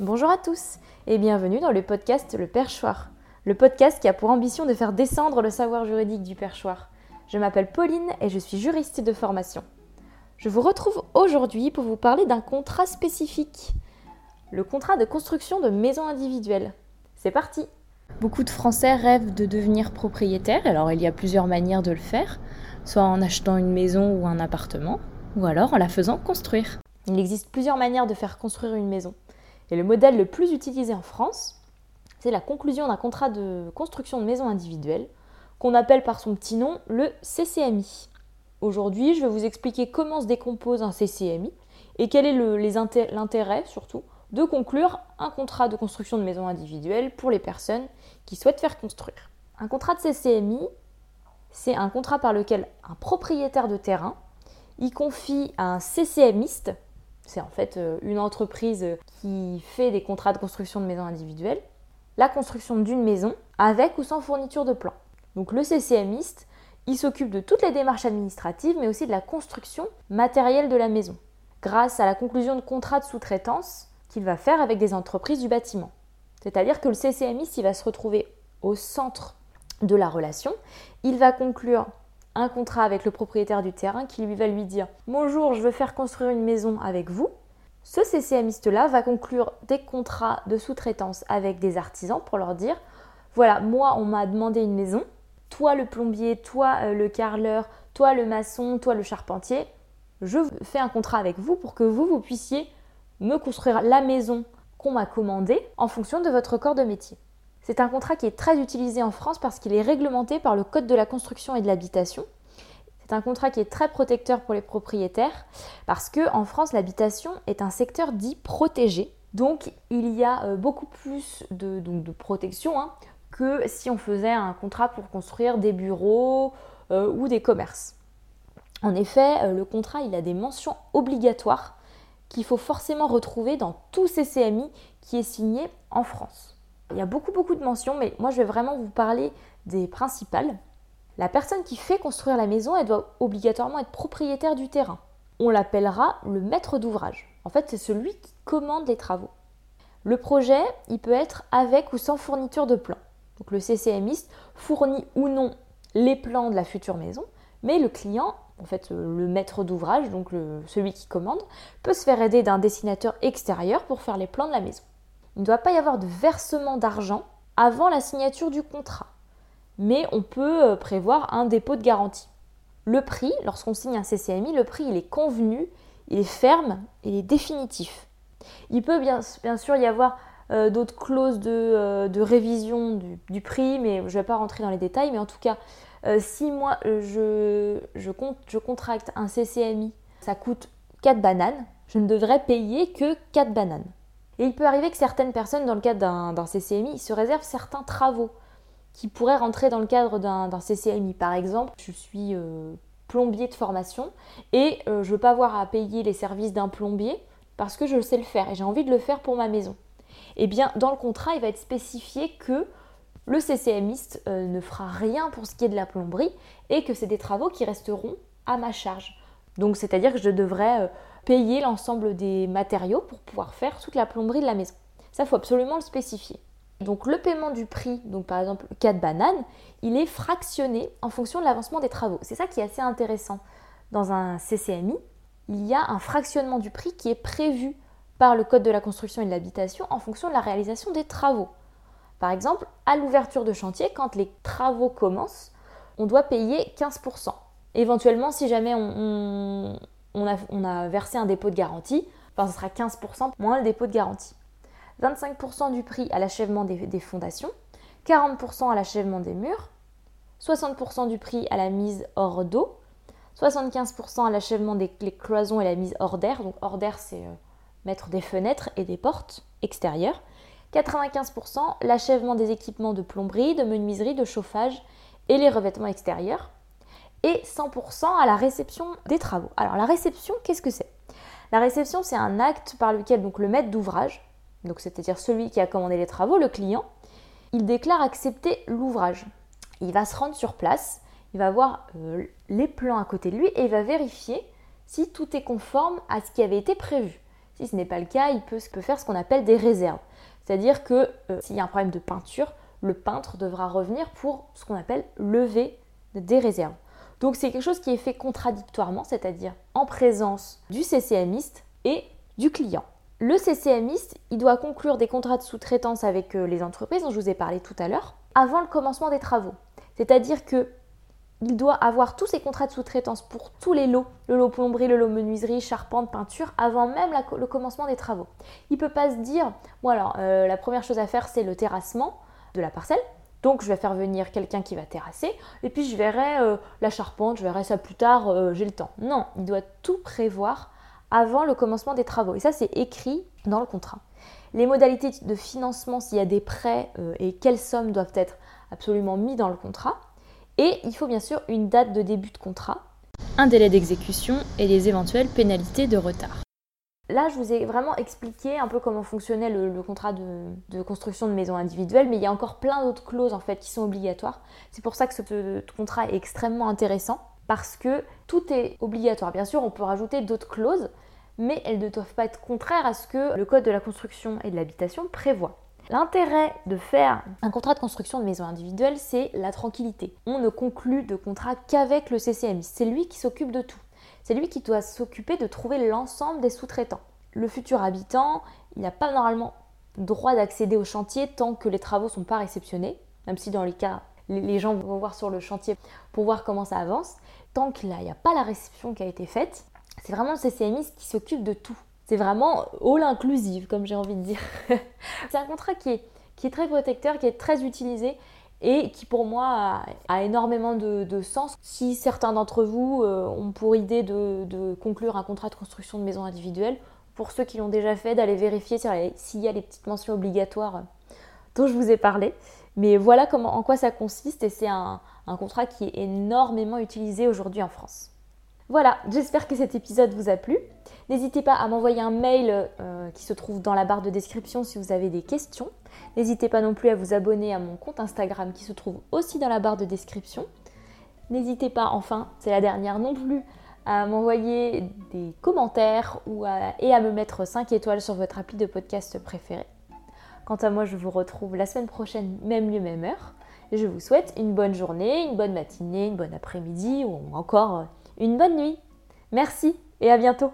Bonjour à tous et bienvenue dans le podcast Le Perchoir, le podcast qui a pour ambition de faire descendre le savoir juridique du perchoir. Je m'appelle Pauline et je suis juriste de formation. Je vous retrouve aujourd'hui pour vous parler d'un contrat spécifique, le contrat de construction de maisons individuelles. C'est parti Beaucoup de Français rêvent de devenir propriétaires, alors il y a plusieurs manières de le faire, soit en achetant une maison ou un appartement, ou alors en la faisant construire. Il existe plusieurs manières de faire construire une maison. Et le modèle le plus utilisé en France, c'est la conclusion d'un contrat de construction de maison individuelle, qu'on appelle par son petit nom le CCMI. Aujourd'hui, je vais vous expliquer comment se décompose un CCMI et quel est l'intérêt surtout de conclure un contrat de construction de maison individuelle pour les personnes qui souhaitent faire construire. Un contrat de CCMI, c'est un contrat par lequel un propriétaire de terrain y confie à un CCMiste c'est en fait euh, une entreprise qui fait des contrats de construction de maisons individuelles, la construction d'une maison avec ou sans fourniture de plan. Donc le CCMiste, il s'occupe de toutes les démarches administratives, mais aussi de la construction matérielle de la maison, grâce à la conclusion de contrats de sous-traitance qu'il va faire avec des entreprises du bâtiment. C'est-à-dire que le CCMiste, il va se retrouver au centre de la relation, il va conclure un contrat avec le propriétaire du terrain qui lui va lui dire Bonjour, je veux faire construire une maison avec vous. Ce CCMiste-là va conclure des contrats de sous-traitance avec des artisans pour leur dire Voilà, moi, on m'a demandé une maison. Toi, le plombier, toi, euh, le carreleur, toi, le maçon, toi, le charpentier. Je fais un contrat avec vous pour que vous, vous puissiez me construire la maison qu'on m'a commandée en fonction de votre corps de métier. C'est un contrat qui est très utilisé en France parce qu'il est réglementé par le Code de la construction et de l'habitation. C'est un contrat qui est très protecteur pour les propriétaires parce que en France, l'habitation est un secteur dit protégé. Donc, il y a euh, beaucoup plus de, protection hein, que si on faisait un contrat pour construire des bureaux euh, ou des commerces. En effet, euh, le contrat, il a des mentions obligatoires qu'il faut forcément retrouver dans tous ces CMI qui est signé en France. Il y a beaucoup beaucoup de mentions, mais moi je vais vraiment vous parler des principales. La personne qui fait construire la maison, elle doit obligatoirement être propriétaire du terrain. On l'appellera le maître d'ouvrage. En fait, c'est celui qui commande les travaux. Le projet, il peut être avec ou sans fourniture de plan. Donc le CCMiste fournit ou non les plans de la future maison, mais le client, en fait le maître d'ouvrage, donc celui qui commande, peut se faire aider d'un dessinateur extérieur pour faire les plans de la maison. Il ne doit pas y avoir de versement d'argent avant la signature du contrat, mais on peut euh, prévoir un dépôt de garantie. Le prix, lorsqu'on signe un CCMI, le prix est convenu, il est ferme, il est définitif. Il peut bien, sûr y avoir euh, d'autres clauses de, euh, révision du, prix, mais je ne vais pas rentrer dans les détails, mais en tout cas, si moi je, je contracte un CCMI, ça coûte 4 bananes, je ne devrais payer que 4 bananes. Et il peut arriver que certaines personnes, dans le cadre d'un CCMI, se réservent certains travaux qui pourraient rentrer dans le cadre d'un CCMI. Par exemple, je suis euh, plombier de formation et euh, je ne veux pas avoir à payer les services d'un plombier parce que je sais le faire et j'ai envie de le faire pour ma maison. Eh bien, dans le contrat, il va être spécifié que le CCMiste euh, ne fera rien pour ce qui est de la plomberie et que c'est des travaux qui resteront à ma charge. Donc, c'est-à-dire que je devrais payer l'ensemble des matériaux pour pouvoir faire toute la plomberie de la maison. Ça, il faut absolument le spécifier. Donc le paiement du prix, donc par exemple 4 bananes, il est fractionné en fonction de l'avancement des travaux. C'est ça qui est assez intéressant. Dans un CCMI, il y a un fractionnement du prix qui est prévu par le Code de la construction et de l'habitation en fonction de la réalisation des travaux. Par exemple, à l'ouverture de chantier, quand les travaux commencent, on doit payer 15%. Éventuellement, si jamais on, a, versé un dépôt de garantie, enfin, ce sera 15% moins le dépôt de garantie. 25% du prix à l'achèvement des, fondations, 40% à l'achèvement des murs, 60% du prix à la mise hors d'eau, 75% à l'achèvement des cloisons et la mise hors d'air. Donc hors d'air, c'est euh, mettre des fenêtres et des portes extérieures. 95% l'achèvement des équipements de plomberie, de menuiserie, de chauffage et les revêtements extérieurs et 100% à la réception des travaux. Alors la réception, qu'est-ce que c'est? La réception, c'est un acte par lequel le maître d'ouvrage, c'est-à-dire celui qui a commandé les travaux, le client, il déclare accepter l'ouvrage. Il va se rendre sur place, il va voir euh, les plans à côté de lui et il va vérifier si tout est conforme à ce qui avait été prévu. Si ce n'est pas le cas, il peut, faire ce qu'on appelle des réserves. C'est-à-dire que euh, s'il y a un problème de peinture, le peintre devra revenir pour ce qu'on appelle lever des réserves. Donc c'est quelque chose qui est fait contradictoirement, c'est-à-dire en présence du CCMiste et du client. Le CCMiste, il doit conclure des contrats de sous-traitance avec euh, les entreprises dont je vous ai parlé tout à l'heure avant le commencement des travaux. C'est-à-dire que il doit avoir tous ses contrats de sous-traitance pour tous les lots, le lot plomberie, le lot menuiserie, charpente, peinture, avant même le commencement des travaux. Il ne peut pas se dire, bon alors, euh, la première chose à faire, c'est le terrassement de la parcelle. Donc je vais faire venir quelqu'un qui va terrasser, et puis je verrai euh, la charpente, je verrai ça plus tard, euh, j'ai le temps. Non, il doit tout prévoir avant le commencement des travaux. Et ça, c'est écrit dans le contrat. Les modalités de financement, s'il y a des prêts et quelles sommes doivent être absolument mis dans le contrat. Et il faut bien sûr une date de début de contrat, un délai d'exécution et les éventuelles pénalités de retard. Là, je vous ai vraiment expliqué un peu comment fonctionnait le, contrat de, construction de maison individuelle, mais il y a encore plein d'autres clauses en fait qui sont obligatoires. C'est pour ça que ce contrat est extrêmement intéressant parce que tout est obligatoire. Bien sûr, on peut rajouter d'autres clauses, mais elles ne doivent pas être contraires à ce que le code de la construction et de l'habitation prévoit. L'intérêt de faire un contrat de construction de maison individuelle, c'est la tranquillité. On ne conclut de contrat qu'avec le CCMI. C'est lui qui s'occupe de tout. C'est lui qui doit s'occuper de trouver l'ensemble des sous-traitants. Le futur habitant, il n'a pas normalement droit d'accéder au chantier tant que les travaux ne sont pas réceptionnés, même si dans les cas, les gens vont voir sur le chantier pour voir comment ça avance. Tant qu'il n'y a pas la réception qui a été faite, c'est vraiment le CCMI qui s'occupe de tout. C'est vraiment all inclusive, comme j'ai envie de dire. c'est un contrat qui est, qui est très protecteur, qui est très utilisé et qui pour moi a, énormément de, sens. Si certains d'entre vous euh, ont pour idée de, conclure un contrat de construction de maison individuelle, pour ceux qui l'ont déjà fait, d'aller vérifier s'il y a les petites mentions obligatoires dont je vous ai parlé. Mais voilà en quoi ça consiste et c'est un contrat qui est énormément utilisé aujourd'hui en France. Voilà, j'espère que cet épisode vous a plu. N'hésitez pas à m'envoyer un mail euh, qui se trouve dans la barre de description si vous avez des questions. N'hésitez pas non plus à vous abonner à mon compte Instagram qui se trouve aussi dans la barre de description. N'hésitez pas, enfin, c'est la dernière non plus, à m'envoyer des commentaires ou et à me mettre 5 étoiles sur votre appli de podcast préféré. Quant à moi, je vous retrouve la semaine prochaine, même lieu, même heure. Je vous souhaite une bonne journée, une bonne matinée, une bonne après-midi ou encore une bonne nuit. Merci et à bientôt